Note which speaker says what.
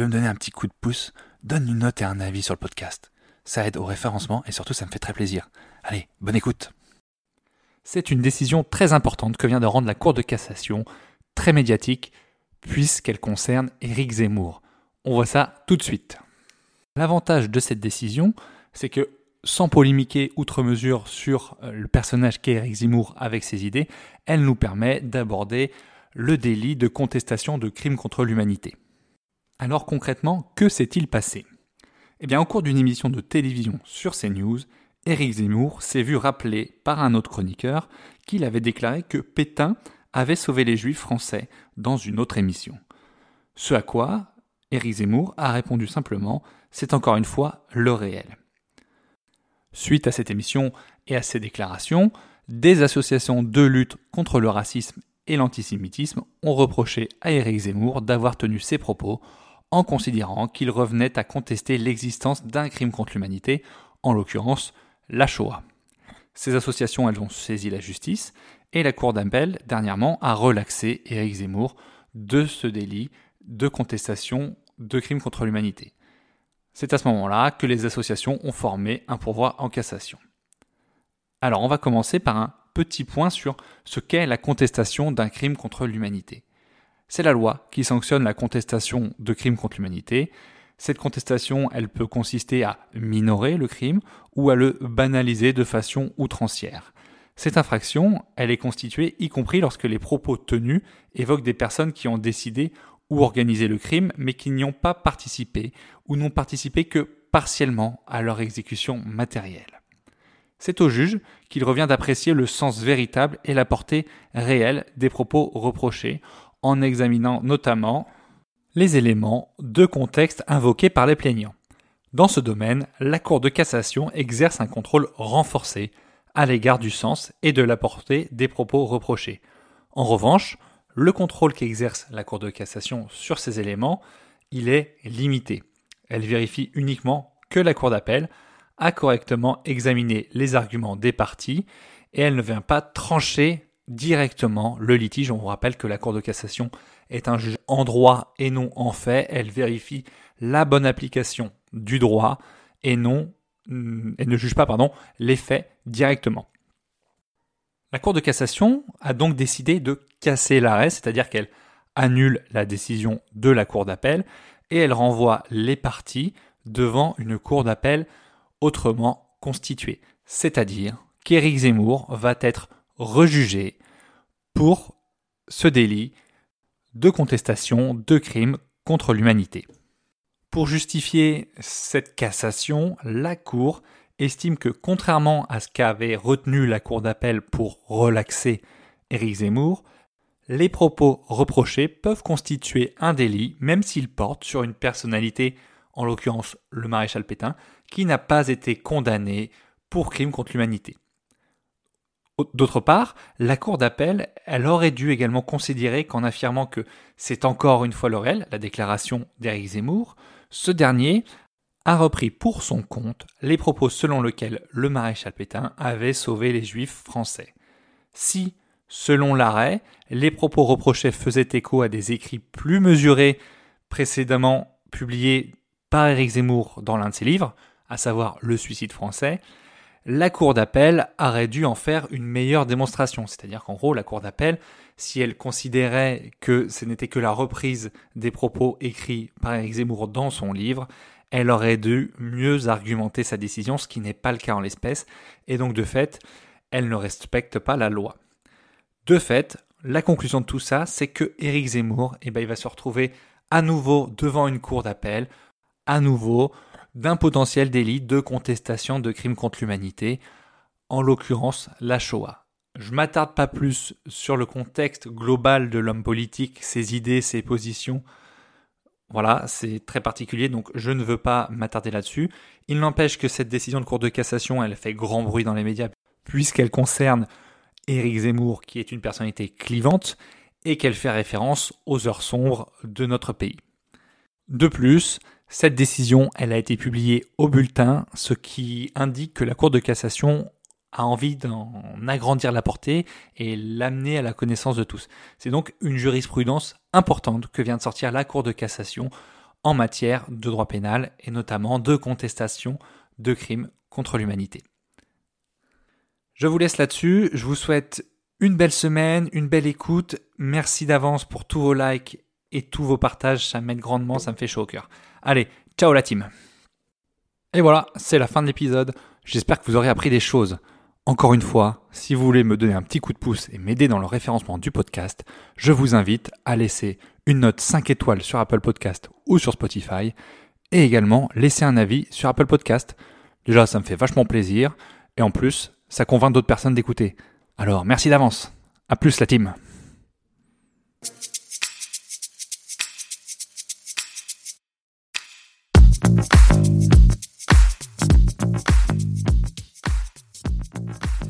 Speaker 1: Veux me donner un petit coup de pouce, donne une note et un avis sur le podcast. Ça aide au référencement et surtout ça me fait très plaisir. Allez, bonne écoute. C'est une décision très importante que vient de rendre la Cour de cassation, très médiatique, puisqu'elle concerne Éric Zemmour. On voit ça tout de suite. L'avantage de cette décision, c'est que sans polémiquer outre mesure sur euh, le personnage qu'est Éric Zemmour avec ses idées, elle nous permet d'aborder le délit de contestation de crimes contre l'humanité. Alors concrètement, que s'est-il passé? Eh bien, au cours d'une émission de télévision sur CNews, Éric Zemmour s'est vu rappeler par un autre chroniqueur qu'il avait déclaré que Pétain avait sauvé les juifs français dans une autre émission. Ce à quoi Éric Zemmour a répondu simplement c'est encore une fois le réel. Suite à cette émission et à ces déclarations, des associations de lutte contre le racisme et l'antisémitisme ont reproché à Éric Zemmour d'avoir tenu ces propos en considérant qu'il revenait à contester l'existence d'un crime contre l'humanité, en l'occurrence la Shoah. Ces associations, elles ont saisi la justice et la Cour d'appel, dernièrement, a relaxé Éric Zemmour de ce délit de contestation de crimes contre l'humanité. C'est à ce moment-là que les associations ont formé un pourvoi en cassation. Alors on va commencer par un petit point sur ce qu'est la contestation d'un crime contre l'humanité. C'est la loi qui sanctionne la contestation de crimes contre l'humanité. Cette contestation, elle peut consister à minorer le crime ou à le banaliser de façon outrancière. Cette infraction, elle est constituée y compris lorsque les propos tenus évoquent des personnes qui ont décidé ou organisé le crime mais qui n'y ont pas participé ou n'ont participé que partiellement à leur exécution matérielle. C'est au juge qu'il revient d'apprécier le sens véritable et la portée réelle des propos reprochés en examinant notamment les éléments de contexte invoqués par les plaignants. Dans ce domaine, la Cour de cassation exerce un contrôle renforcé à l'égard du sens et de la portée des propos reprochés. En revanche, le contrôle qu'exerce la Cour de cassation sur ces éléments, il est limité. Elle vérifie uniquement que la Cour d'appel a correctement examiné les arguments des parties et elle ne vient pas trancher directement le litige. On vous rappelle que la Cour de cassation est un juge en droit et non en fait. Elle vérifie la bonne application du droit et non elle ne juge pas pardon, les faits directement. La Cour de cassation a donc décidé de casser l'arrêt, c'est-à-dire qu'elle annule la décision de la Cour d'appel et elle renvoie les parties devant une Cour d'appel autrement constituée. C'est-à-dire qu'Éric Zemmour va être rejugé pour ce délit de contestation de crimes contre l'humanité. Pour justifier cette cassation, la Cour estime que contrairement à ce qu'avait retenu la Cour d'appel pour relaxer Éric Zemmour, les propos reprochés peuvent constituer un délit même s'ils portent sur une personnalité, en l'occurrence le maréchal Pétain, qui n'a pas été condamné pour crime contre l'humanité. D'autre part, la Cour d'appel, elle aurait dû également considérer qu'en affirmant que c'est encore une fois le la déclaration d'Éric Zemmour, ce dernier a repris pour son compte les propos selon lesquels le maréchal Pétain avait sauvé les juifs français. Si, selon l'arrêt, les propos reprochés faisaient écho à des écrits plus mesurés précédemment publiés par Éric Zemmour dans l'un de ses livres, à savoir Le suicide français, la Cour d'appel aurait dû en faire une meilleure démonstration. C'est-à-dire qu'en gros, la Cour d'appel, si elle considérait que ce n'était que la reprise des propos écrits par Éric Zemmour dans son livre, elle aurait dû mieux argumenter sa décision, ce qui n'est pas le cas en l'espèce, et donc de fait, elle ne respecte pas la loi. De fait, la conclusion de tout ça, c'est que Éric Zemmour, eh ben, il va se retrouver à nouveau devant une cour d'appel, à nouveau d'un potentiel délit de contestation de crimes contre l'humanité, en l'occurrence la Shoah. Je m'attarde pas plus sur le contexte global de l'homme politique, ses idées, ses positions. Voilà, c'est très particulier, donc je ne veux pas m'attarder là-dessus. Il n'empêche que cette décision de Cour de cassation, elle fait grand bruit dans les médias, puisqu'elle concerne Éric Zemmour, qui est une personnalité clivante, et qu'elle fait référence aux heures sombres de notre pays. De plus, cette décision, elle a été publiée au bulletin, ce qui indique que la Cour de cassation a envie d'en agrandir la portée et l'amener à la connaissance de tous. C'est donc une jurisprudence importante que vient de sortir la Cour de cassation en matière de droit pénal et notamment de contestation de crimes contre l'humanité. Je vous laisse là-dessus, je vous souhaite une belle semaine, une belle écoute, merci d'avance pour tous vos likes et tous vos partages, ça m'aide grandement, ça me fait chaud au cœur. Allez, ciao la team Et voilà, c'est la fin de l'épisode, j'espère que vous aurez appris des choses. Encore une fois, si vous voulez me donner un petit coup de pouce et m'aider dans le référencement du podcast, je vous invite à laisser une note 5 étoiles sur Apple Podcast ou sur Spotify et également laisser un avis sur Apple Podcast. Déjà, ça me fait vachement plaisir et en plus, ça convainc d'autres personnes d'écouter. Alors, merci d'avance. À plus la team.